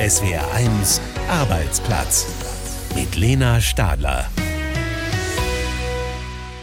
SWR1 Arbeitsplatz mit Lena Stadler.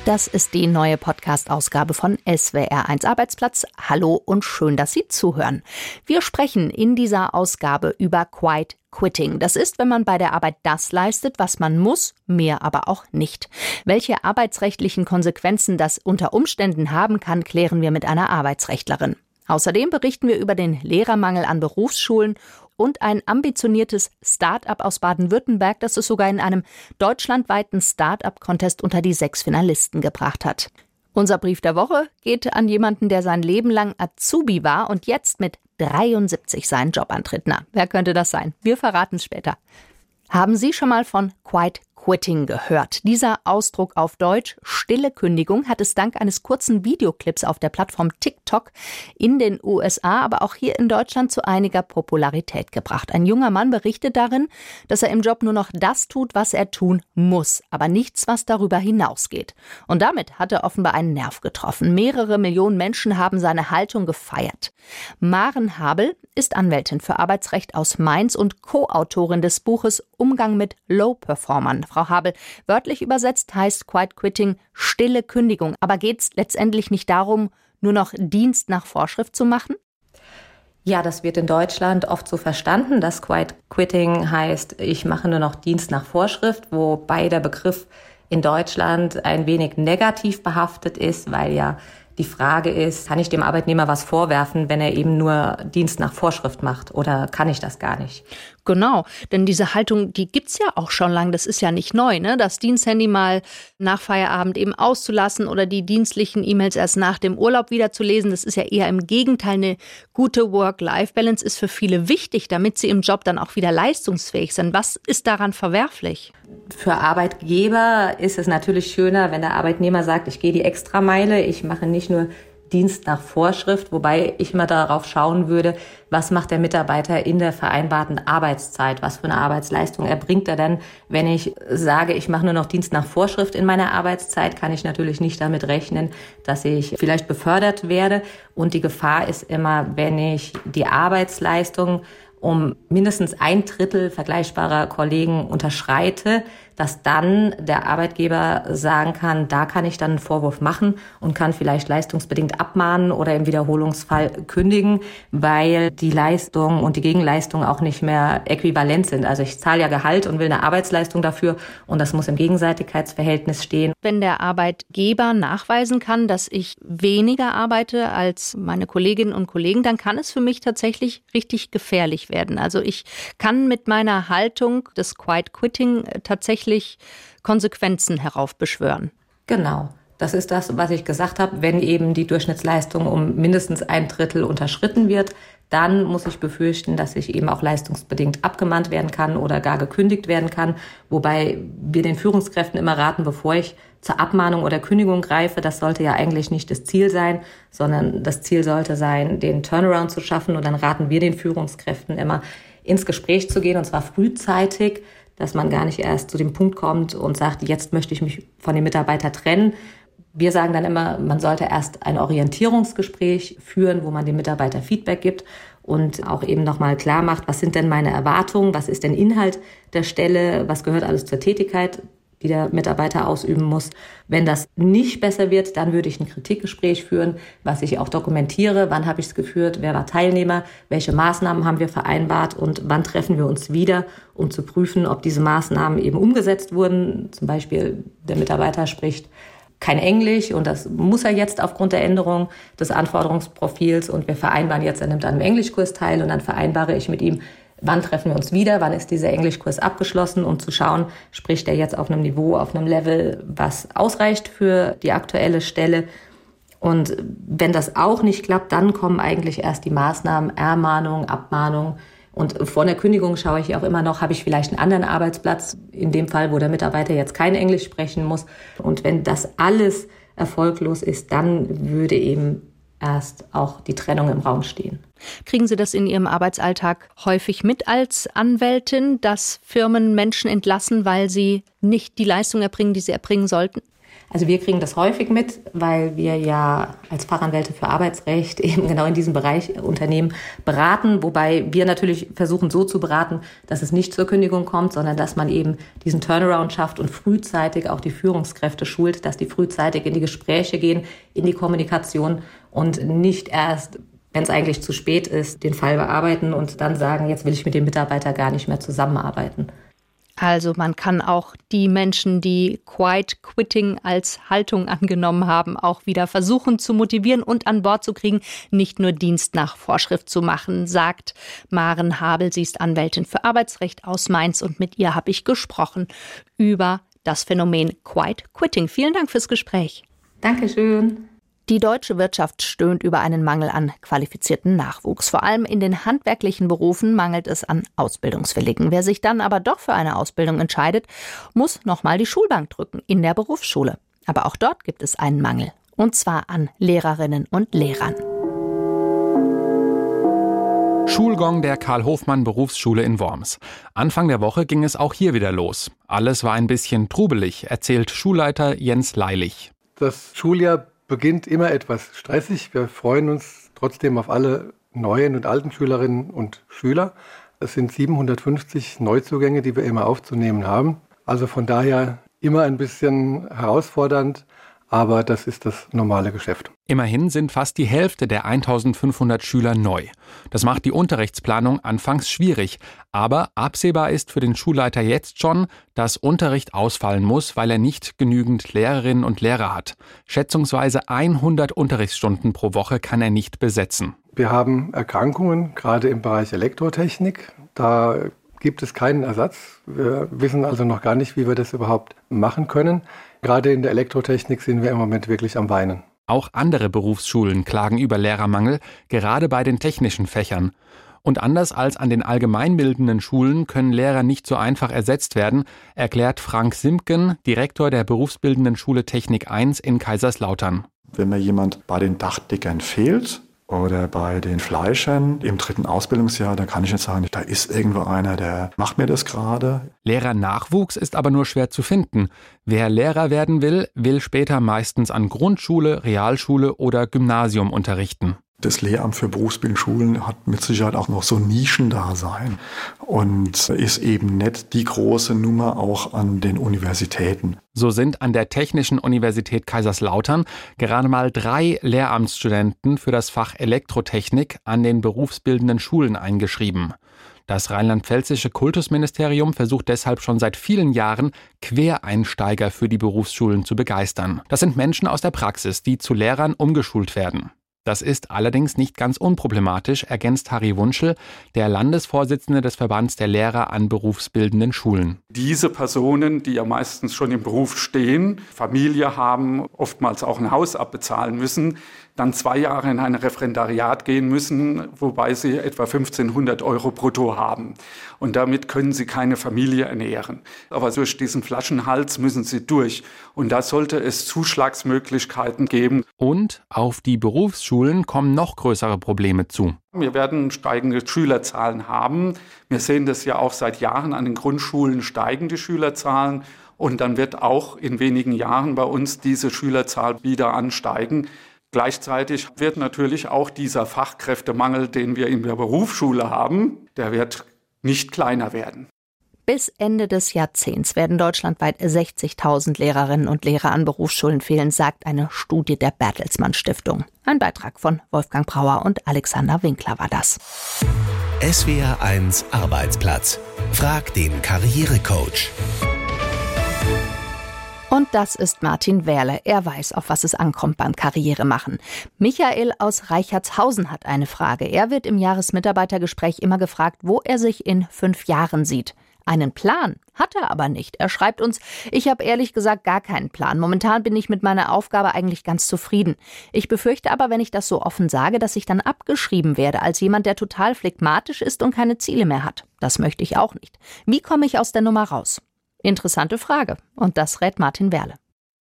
Das ist die neue Podcast-Ausgabe von SWR1 Arbeitsplatz. Hallo und schön, dass Sie zuhören. Wir sprechen in dieser Ausgabe über Quiet Quitting. Das ist, wenn man bei der Arbeit das leistet, was man muss, mehr aber auch nicht. Welche arbeitsrechtlichen Konsequenzen das unter Umständen haben kann, klären wir mit einer Arbeitsrechtlerin. Außerdem berichten wir über den Lehrermangel an Berufsschulen und ein ambitioniertes Start-up aus Baden-Württemberg, das es sogar in einem deutschlandweiten Start-up-Contest unter die sechs Finalisten gebracht hat. Unser Brief der Woche geht an jemanden, der sein Leben lang Azubi war und jetzt mit 73 seinen Job antritt. Na, wer könnte das sein? Wir verraten es später. Haben Sie schon mal von Quite Quitting gehört. Dieser Ausdruck auf Deutsch, stille Kündigung, hat es dank eines kurzen Videoclips auf der Plattform TikTok in den USA, aber auch hier in Deutschland zu einiger Popularität gebracht. Ein junger Mann berichtet darin, dass er im Job nur noch das tut, was er tun muss, aber nichts, was darüber hinausgeht. Und damit hat er offenbar einen Nerv getroffen. Mehrere Millionen Menschen haben seine Haltung gefeiert. Maren Habel ist Anwältin für Arbeitsrecht aus Mainz und Co-Autorin des Buches Umgang mit Low-Performern. Frau Habel. Wörtlich übersetzt heißt Quiet Quitting stille Kündigung. Aber geht es letztendlich nicht darum, nur noch Dienst nach Vorschrift zu machen? Ja, das wird in Deutschland oft so verstanden, dass Quiet Quitting heißt, ich mache nur noch Dienst nach Vorschrift, wobei der Begriff in Deutschland ein wenig negativ behaftet ist, weil ja die Frage ist, kann ich dem Arbeitnehmer was vorwerfen, wenn er eben nur Dienst nach Vorschrift macht oder kann ich das gar nicht? Genau, denn diese Haltung, die gibt's ja auch schon lange. Das ist ja nicht neu, ne? Das Diensthandy mal nach Feierabend eben auszulassen oder die dienstlichen E-Mails erst nach dem Urlaub wieder zu lesen. Das ist ja eher im Gegenteil eine gute Work-Life-Balance ist für viele wichtig, damit sie im Job dann auch wieder leistungsfähig sind. Was ist daran verwerflich? Für Arbeitgeber ist es natürlich schöner, wenn der Arbeitnehmer sagt, ich gehe die Extrameile, ich mache nicht nur Dienst nach Vorschrift, wobei ich immer darauf schauen würde, was macht der Mitarbeiter in der vereinbarten Arbeitszeit, was für eine Arbeitsleistung erbringt er denn. Wenn ich sage, ich mache nur noch Dienst nach Vorschrift in meiner Arbeitszeit, kann ich natürlich nicht damit rechnen, dass ich vielleicht befördert werde. Und die Gefahr ist immer, wenn ich die Arbeitsleistung um mindestens ein Drittel vergleichbarer Kollegen unterschreite, dass dann der Arbeitgeber sagen kann, da kann ich dann einen Vorwurf machen und kann vielleicht leistungsbedingt abmahnen oder im Wiederholungsfall kündigen, weil die Leistung und die Gegenleistung auch nicht mehr äquivalent sind. Also ich zahle ja Gehalt und will eine Arbeitsleistung dafür und das muss im Gegenseitigkeitsverhältnis stehen. Wenn der Arbeitgeber nachweisen kann, dass ich weniger arbeite als meine Kolleginnen und Kollegen, dann kann es für mich tatsächlich richtig gefährlich werden. Also ich kann mit meiner Haltung des Quiet Quitting tatsächlich tatsächlich Konsequenzen heraufbeschwören. Genau. Das ist das, was ich gesagt habe. Wenn eben die Durchschnittsleistung um mindestens ein Drittel unterschritten wird, dann muss ich befürchten, dass ich eben auch leistungsbedingt abgemahnt werden kann oder gar gekündigt werden kann. Wobei wir den Führungskräften immer raten, bevor ich zur Abmahnung oder Kündigung greife, das sollte ja eigentlich nicht das Ziel sein, sondern das Ziel sollte sein, den Turnaround zu schaffen. Und dann raten wir den Führungskräften immer, ins Gespräch zu gehen, und zwar frühzeitig, dass man gar nicht erst zu dem Punkt kommt und sagt, jetzt möchte ich mich von dem Mitarbeiter trennen. Wir sagen dann immer, man sollte erst ein Orientierungsgespräch führen, wo man dem Mitarbeiter Feedback gibt und auch eben nochmal klar macht, was sind denn meine Erwartungen, was ist denn Inhalt der Stelle, was gehört alles zur Tätigkeit die der Mitarbeiter ausüben muss. Wenn das nicht besser wird, dann würde ich ein Kritikgespräch führen, was ich auch dokumentiere. Wann habe ich es geführt? Wer war Teilnehmer? Welche Maßnahmen haben wir vereinbart? Und wann treffen wir uns wieder, um zu prüfen, ob diese Maßnahmen eben umgesetzt wurden? Zum Beispiel der Mitarbeiter spricht kein Englisch und das muss er jetzt aufgrund der Änderung des Anforderungsprofils und wir vereinbaren jetzt, er nimmt an einem Englischkurs teil und dann vereinbare ich mit ihm, wann treffen wir uns wieder, wann ist dieser Englischkurs abgeschlossen, um zu schauen, spricht er jetzt auf einem Niveau, auf einem Level, was ausreicht für die aktuelle Stelle. Und wenn das auch nicht klappt, dann kommen eigentlich erst die Maßnahmen, Ermahnung, Abmahnung. Und vor der Kündigung schaue ich auch immer noch, habe ich vielleicht einen anderen Arbeitsplatz, in dem Fall, wo der Mitarbeiter jetzt kein Englisch sprechen muss. Und wenn das alles erfolglos ist, dann würde eben erst auch die Trennung im Raum stehen. Kriegen Sie das in Ihrem Arbeitsalltag häufig mit als Anwältin, dass Firmen Menschen entlassen, weil sie nicht die Leistung erbringen, die sie erbringen sollten? Also wir kriegen das häufig mit, weil wir ja als Fachanwälte für Arbeitsrecht eben genau in diesem Bereich Unternehmen beraten, wobei wir natürlich versuchen so zu beraten, dass es nicht zur Kündigung kommt, sondern dass man eben diesen Turnaround schafft und frühzeitig auch die Führungskräfte schult, dass die frühzeitig in die Gespräche gehen, in die Kommunikation und nicht erst wenn es eigentlich zu spät ist, den Fall bearbeiten und dann sagen, jetzt will ich mit dem Mitarbeiter gar nicht mehr zusammenarbeiten. Also man kann auch die Menschen, die Quiet Quitting als Haltung angenommen haben, auch wieder versuchen zu motivieren und an Bord zu kriegen, nicht nur Dienst nach Vorschrift zu machen, sagt Maren Habel. Sie ist Anwältin für Arbeitsrecht aus Mainz und mit ihr habe ich gesprochen über das Phänomen Quiet Quitting. Vielen Dank fürs Gespräch. Dankeschön. Die deutsche Wirtschaft stöhnt über einen Mangel an qualifizierten Nachwuchs. Vor allem in den handwerklichen Berufen mangelt es an Ausbildungswilligen. Wer sich dann aber doch für eine Ausbildung entscheidet, muss nochmal die Schulbank drücken in der Berufsschule. Aber auch dort gibt es einen Mangel. Und zwar an Lehrerinnen und Lehrern. Schulgong der Karl-Hofmann Berufsschule in Worms. Anfang der Woche ging es auch hier wieder los. Alles war ein bisschen trubelig, erzählt Schulleiter Jens Leilich. Das Schuljahr beginnt immer etwas stressig. Wir freuen uns trotzdem auf alle neuen und alten Schülerinnen und Schüler. Es sind 750 Neuzugänge, die wir immer aufzunehmen haben. Also von daher immer ein bisschen herausfordernd, aber das ist das normale Geschäft. Immerhin sind fast die Hälfte der 1500 Schüler neu. Das macht die Unterrichtsplanung anfangs schwierig, aber absehbar ist für den Schulleiter jetzt schon, dass Unterricht ausfallen muss, weil er nicht genügend Lehrerinnen und Lehrer hat. Schätzungsweise 100 Unterrichtsstunden pro Woche kann er nicht besetzen. Wir haben Erkrankungen, gerade im Bereich Elektrotechnik. Da gibt es keinen Ersatz. Wir wissen also noch gar nicht, wie wir das überhaupt machen können. Gerade in der Elektrotechnik sind wir im Moment wirklich am Weinen. Auch andere Berufsschulen klagen über Lehrermangel, gerade bei den technischen Fächern. Und anders als an den allgemeinbildenden Schulen können Lehrer nicht so einfach ersetzt werden, erklärt Frank Simken, Direktor der berufsbildenden Schule Technik 1 in Kaiserslautern. Wenn mir jemand bei den Dachdeckern fehlt, oder bei den Fleischern im dritten Ausbildungsjahr, da kann ich jetzt sagen, da ist irgendwo einer, der macht mir das gerade. Lehrernachwuchs ist aber nur schwer zu finden. Wer Lehrer werden will, will später meistens an Grundschule, Realschule oder Gymnasium unterrichten. Das Lehramt für Berufsbildungsschulen hat mit Sicherheit auch noch so Nischendasein und ist eben nicht die große Nummer auch an den Universitäten. So sind an der Technischen Universität Kaiserslautern gerade mal drei Lehramtsstudenten für das Fach Elektrotechnik an den berufsbildenden Schulen eingeschrieben. Das rheinland-pfälzische Kultusministerium versucht deshalb schon seit vielen Jahren, Quereinsteiger für die Berufsschulen zu begeistern. Das sind Menschen aus der Praxis, die zu Lehrern umgeschult werden. Das ist allerdings nicht ganz unproblematisch, ergänzt Harry Wunschel, der Landesvorsitzende des Verbands der Lehrer an berufsbildenden Schulen. Diese Personen, die ja meistens schon im Beruf stehen, Familie haben, oftmals auch ein Haus abbezahlen müssen, dann zwei Jahre in ein Referendariat gehen müssen, wobei sie etwa 1500 Euro brutto haben. Und damit können sie keine Familie ernähren. Aber durch diesen Flaschenhals müssen sie durch. Und da sollte es Zuschlagsmöglichkeiten geben. Und auf die Berufsschulen kommen noch größere Probleme zu. Wir werden steigende Schülerzahlen haben. Wir sehen das ja auch seit Jahren an den Grundschulen steigen die Schülerzahlen. Und dann wird auch in wenigen Jahren bei uns diese Schülerzahl wieder ansteigen. Gleichzeitig wird natürlich auch dieser Fachkräftemangel, den wir in der Berufsschule haben, der wird nicht kleiner werden. Bis Ende des Jahrzehnts werden deutschlandweit 60.000 Lehrerinnen und Lehrer an Berufsschulen fehlen, sagt eine Studie der Bertelsmann Stiftung. Ein Beitrag von Wolfgang Brauer und Alexander Winkler war das. SWR 1 Arbeitsplatz. Frag den Karrierecoach. Und das ist Martin Werle. Er weiß, auf was es ankommt beim Karrieremachen. Michael aus Reichertshausen hat eine Frage. Er wird im Jahresmitarbeitergespräch immer gefragt, wo er sich in fünf Jahren sieht. Einen Plan hat er aber nicht. Er schreibt uns, ich habe ehrlich gesagt gar keinen Plan. Momentan bin ich mit meiner Aufgabe eigentlich ganz zufrieden. Ich befürchte aber, wenn ich das so offen sage, dass ich dann abgeschrieben werde als jemand, der total phlegmatisch ist und keine Ziele mehr hat. Das möchte ich auch nicht. Wie komme ich aus der Nummer raus? Interessante Frage. Und das rät Martin Werle.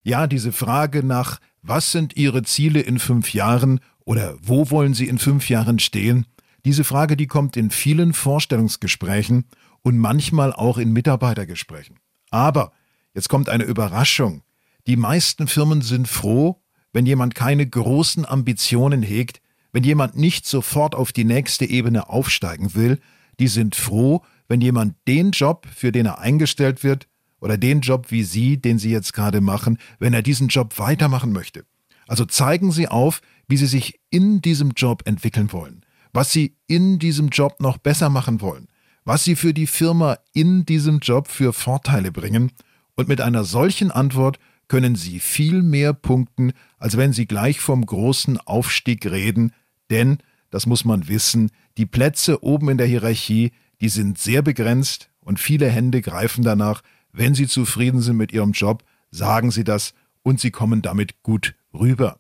Ja, diese Frage nach, was sind Ihre Ziele in fünf Jahren oder wo wollen Sie in fünf Jahren stehen? Diese Frage, die kommt in vielen Vorstellungsgesprächen und manchmal auch in Mitarbeitergesprächen. Aber jetzt kommt eine Überraschung. Die meisten Firmen sind froh, wenn jemand keine großen Ambitionen hegt, wenn jemand nicht sofort auf die nächste Ebene aufsteigen will, die sind froh, wenn jemand den Job, für den er eingestellt wird, oder den Job wie Sie, den Sie jetzt gerade machen, wenn er diesen Job weitermachen möchte. Also zeigen Sie auf, wie Sie sich in diesem Job entwickeln wollen, was Sie in diesem Job noch besser machen wollen, was Sie für die Firma in diesem Job für Vorteile bringen. Und mit einer solchen Antwort können Sie viel mehr punkten, als wenn Sie gleich vom großen Aufstieg reden, denn, das muss man wissen, die Plätze oben in der Hierarchie, die sind sehr begrenzt und viele Hände greifen danach. Wenn Sie zufrieden sind mit Ihrem Job, sagen Sie das und Sie kommen damit gut rüber.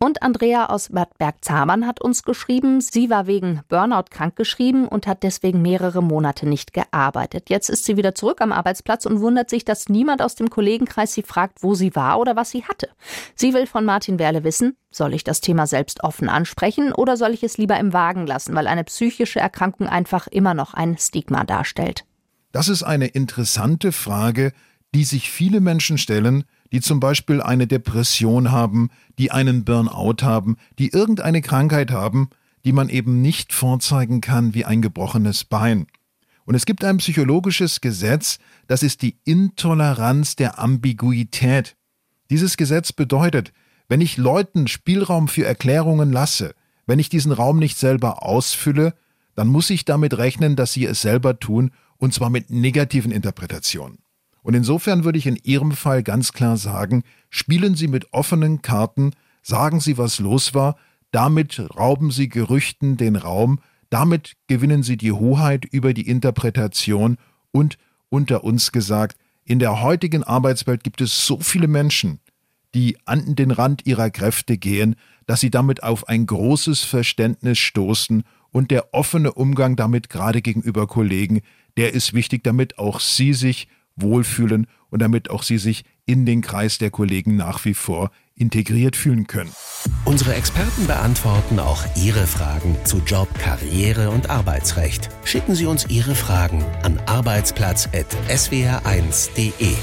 Und Andrea aus Bad Bergzabern hat uns geschrieben, sie war wegen Burnout krankgeschrieben und hat deswegen mehrere Monate nicht gearbeitet. Jetzt ist sie wieder zurück am Arbeitsplatz und wundert sich, dass niemand aus dem Kollegenkreis sie fragt, wo sie war oder was sie hatte. Sie will von Martin Werle wissen, soll ich das Thema selbst offen ansprechen oder soll ich es lieber im Wagen lassen, weil eine psychische Erkrankung einfach immer noch ein Stigma darstellt? Das ist eine interessante Frage, die sich viele Menschen stellen, die zum Beispiel eine Depression haben, die einen Burnout haben, die irgendeine Krankheit haben, die man eben nicht vorzeigen kann wie ein gebrochenes Bein. Und es gibt ein psychologisches Gesetz, das ist die Intoleranz der Ambiguität. Dieses Gesetz bedeutet, wenn ich Leuten Spielraum für Erklärungen lasse, wenn ich diesen Raum nicht selber ausfülle, dann muss ich damit rechnen, dass sie es selber tun, und zwar mit negativen Interpretationen. Und insofern würde ich in Ihrem Fall ganz klar sagen, spielen Sie mit offenen Karten, sagen Sie, was los war, damit rauben Sie Gerüchten den Raum, damit gewinnen Sie die Hoheit über die Interpretation und, unter uns gesagt, in der heutigen Arbeitswelt gibt es so viele Menschen, die an den Rand ihrer Kräfte gehen, dass sie damit auf ein großes Verständnis stoßen und der offene Umgang damit gerade gegenüber Kollegen, der ist wichtig, damit auch sie sich wohlfühlen und damit auch Sie sich in den Kreis der Kollegen nach wie vor integriert fühlen können. Unsere Experten beantworten auch Ihre Fragen zu Job, Karriere und Arbeitsrecht. Schicken Sie uns Ihre Fragen an arbeitsplatz.swr1.de.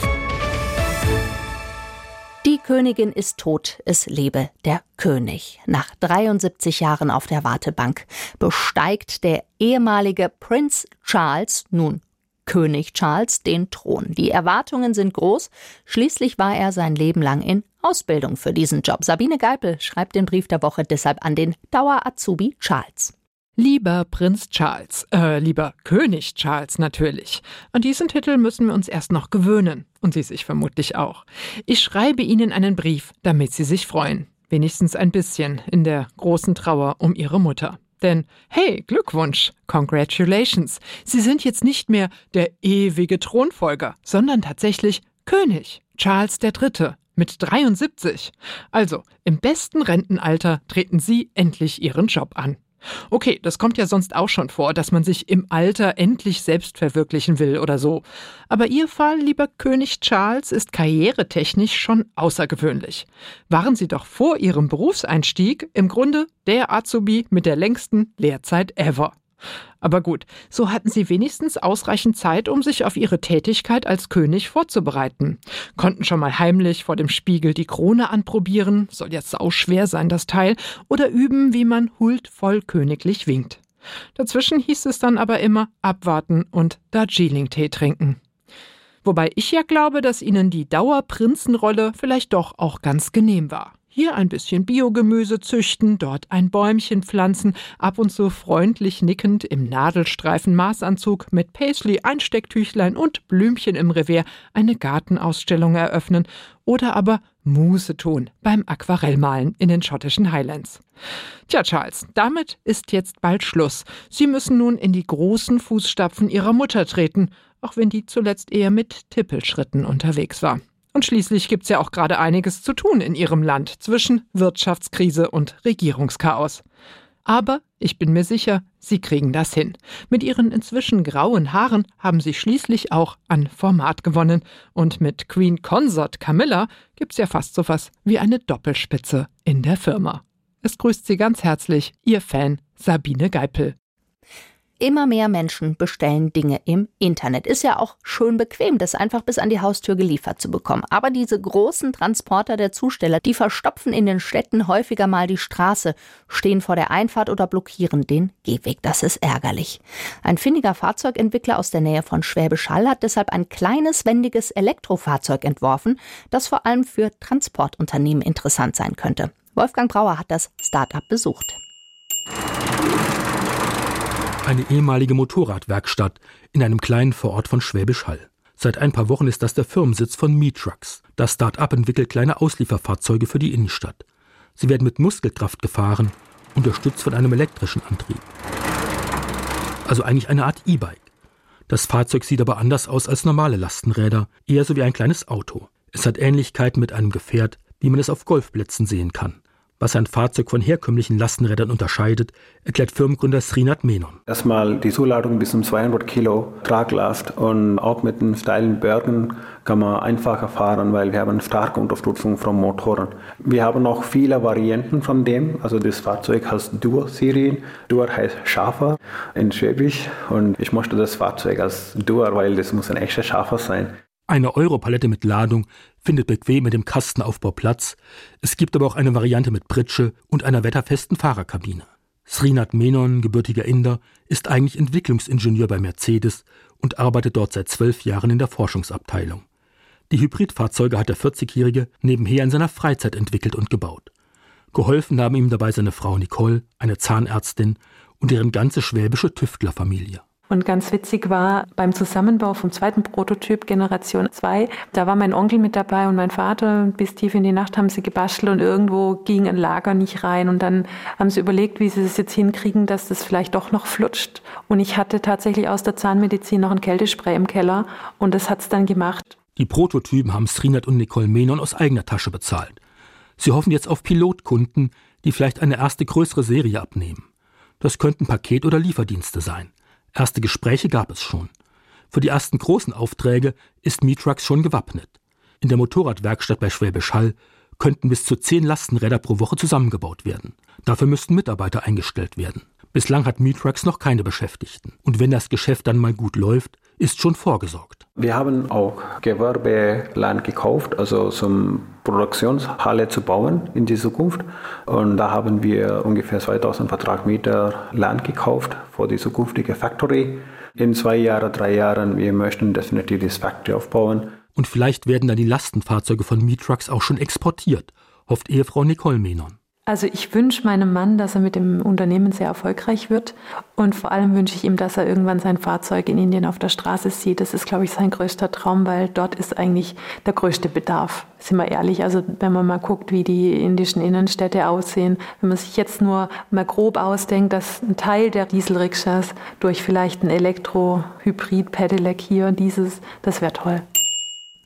Die Königin ist tot, es lebe der König. Nach 73 Jahren auf der Wartebank besteigt der ehemalige Prinz Charles nun König Charles den Thron. Die Erwartungen sind groß. Schließlich war er sein Leben lang in Ausbildung für diesen Job. Sabine Geipel schreibt den Brief der Woche deshalb an den Dauer-Azubi Charles. Lieber Prinz Charles, äh, lieber König Charles natürlich. An diesen Titel müssen wir uns erst noch gewöhnen. Und Sie sich vermutlich auch. Ich schreibe Ihnen einen Brief, damit Sie sich freuen. Wenigstens ein bisschen in der großen Trauer um Ihre Mutter. Denn hey, Glückwunsch, congratulations, Sie sind jetzt nicht mehr der ewige Thronfolger, sondern tatsächlich König Charles III. mit 73. Also, im besten Rentenalter treten Sie endlich Ihren Job an. Okay, das kommt ja sonst auch schon vor, dass man sich im Alter endlich selbst verwirklichen will oder so. Aber Ihr Fall, lieber König Charles, ist karrieretechnisch schon außergewöhnlich. Waren Sie doch vor Ihrem Berufseinstieg im Grunde der Azubi mit der längsten Lehrzeit ever. Aber gut, so hatten sie wenigstens ausreichend Zeit, um sich auf ihre Tätigkeit als König vorzubereiten. Konnten schon mal heimlich vor dem Spiegel die Krone anprobieren, soll jetzt sau schwer sein, das Teil, oder üben, wie man huldvoll königlich winkt. Dazwischen hieß es dann aber immer abwarten und Darjeeling-Tee trinken. Wobei ich ja glaube, dass ihnen die Dauerprinzenrolle vielleicht doch auch ganz genehm war. Hier ein bisschen Biogemüse züchten, dort ein Bäumchen pflanzen, ab und zu freundlich nickend im Nadelstreifen Maßanzug mit Paisley, Einstecktüchlein und Blümchen im Revier eine Gartenausstellung eröffnen oder aber Muße tun beim Aquarellmalen in den schottischen Highlands. Tja, Charles, damit ist jetzt bald Schluss. Sie müssen nun in die großen Fußstapfen Ihrer Mutter treten, auch wenn die zuletzt eher mit Tippelschritten unterwegs war. Und schließlich gibt's ja auch gerade einiges zu tun in ihrem Land zwischen Wirtschaftskrise und Regierungschaos. Aber ich bin mir sicher, Sie kriegen das hin. Mit Ihren inzwischen grauen Haaren haben Sie schließlich auch an Format gewonnen. Und mit Queen Consort Camilla gibt's ja fast so was wie eine Doppelspitze in der Firma. Es grüßt Sie ganz herzlich Ihr Fan Sabine Geipel. Immer mehr Menschen bestellen Dinge im Internet. Ist ja auch schön bequem, das einfach bis an die Haustür geliefert zu bekommen. Aber diese großen Transporter der Zusteller, die verstopfen in den Städten häufiger mal die Straße, stehen vor der Einfahrt oder blockieren den Gehweg. Das ist ärgerlich. Ein findiger Fahrzeugentwickler aus der Nähe von Schwäbisch Hall hat deshalb ein kleines, wendiges Elektrofahrzeug entworfen, das vor allem für Transportunternehmen interessant sein könnte. Wolfgang Brauer hat das Start-up besucht eine ehemalige Motorradwerkstatt in einem kleinen Vorort von Schwäbisch Hall. Seit ein paar Wochen ist das der Firmensitz von Me-Trucks. Das Start-up entwickelt kleine Auslieferfahrzeuge für die Innenstadt. Sie werden mit Muskelkraft gefahren, unterstützt von einem elektrischen Antrieb. Also eigentlich eine Art E-Bike. Das Fahrzeug sieht aber anders aus als normale Lastenräder, eher so wie ein kleines Auto. Es hat Ähnlichkeiten mit einem Gefährt, wie man es auf Golfplätzen sehen kann. Was ein Fahrzeug von herkömmlichen Lastenrädern unterscheidet, erklärt Firmengründer Srinat Menon. Erstmal die Zuladung bis zum 200 Kilo Traglast und auch mit den steilen Bergen kann man einfacher fahren, weil wir haben starke Unterstützung vom Motoren. Wir haben noch viele Varianten von dem. Also das Fahrzeug heißt Dur-Serien. Dur heißt Schafer in Schwäbisch und ich möchte das Fahrzeug als Dur, weil das muss ein echter Schafer sein. Eine Europalette mit Ladung findet bequem mit dem Kastenaufbau Platz. Es gibt aber auch eine Variante mit Pritsche und einer wetterfesten Fahrerkabine. Srinat Menon, gebürtiger Inder, ist eigentlich Entwicklungsingenieur bei Mercedes und arbeitet dort seit zwölf Jahren in der Forschungsabteilung. Die Hybridfahrzeuge hat der 40-Jährige nebenher in seiner Freizeit entwickelt und gebaut. Geholfen haben ihm dabei seine Frau Nicole, eine Zahnärztin und deren ganze schwäbische Tüftlerfamilie. Und ganz witzig war beim Zusammenbau vom zweiten Prototyp Generation 2, da war mein Onkel mit dabei und mein Vater. Bis tief in die Nacht haben sie gebastelt und irgendwo ging ein Lager nicht rein. Und dann haben sie überlegt, wie sie das jetzt hinkriegen, dass das vielleicht doch noch flutscht. Und ich hatte tatsächlich aus der Zahnmedizin noch ein Kältespray im Keller und das hat es dann gemacht. Die Prototypen haben Srinat und Nicole Menon aus eigener Tasche bezahlt. Sie hoffen jetzt auf Pilotkunden, die vielleicht eine erste größere Serie abnehmen. Das könnten Paket- oder Lieferdienste sein. Erste Gespräche gab es schon. Für die ersten großen Aufträge ist Mietrucks schon gewappnet. In der Motorradwerkstatt bei Schwäbisch Hall könnten bis zu zehn Lastenräder pro Woche zusammengebaut werden. Dafür müssten Mitarbeiter eingestellt werden. Bislang hat Mietrucks noch keine Beschäftigten. Und wenn das Geschäft dann mal gut läuft, ist schon vorgesorgt. Wir haben auch Gewerbeland gekauft, also zum Produktionshalle zu bauen in die Zukunft. Und da haben wir ungefähr 2000 Quadratmeter Land gekauft für die zukünftige Factory. In zwei Jahren, drei Jahren, wir möchten definitiv das Factory aufbauen. Und vielleicht werden dann die Lastenfahrzeuge von Mietrucks auch schon exportiert, hofft Ehefrau Nicole Menon. Also ich wünsche meinem Mann, dass er mit dem Unternehmen sehr erfolgreich wird und vor allem wünsche ich ihm, dass er irgendwann sein Fahrzeug in Indien auf der Straße sieht. Das ist, glaube ich, sein größter Traum, weil dort ist eigentlich der größte Bedarf. Sind wir ehrlich, also wenn man mal guckt, wie die indischen Innenstädte aussehen, wenn man sich jetzt nur mal grob ausdenkt, dass ein Teil der Dieselrikschas durch vielleicht ein Elektro-Hybrid-Pedelec hier, dieses, das wäre toll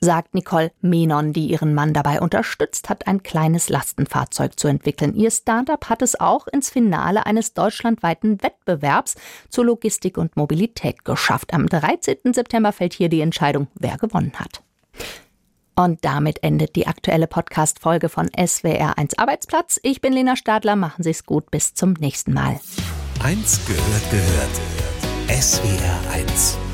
sagt Nicole Menon, die ihren Mann dabei unterstützt hat, ein kleines Lastenfahrzeug zu entwickeln. Ihr Startup hat es auch ins Finale eines deutschlandweiten Wettbewerbs zur Logistik und Mobilität geschafft. Am 13. September fällt hier die Entscheidung, wer gewonnen hat. Und damit endet die aktuelle Podcast-Folge von SWR1 Arbeitsplatz. Ich bin Lena Stadler. Machen Sie es gut. Bis zum nächsten Mal. Eins gehört gehört. SWR1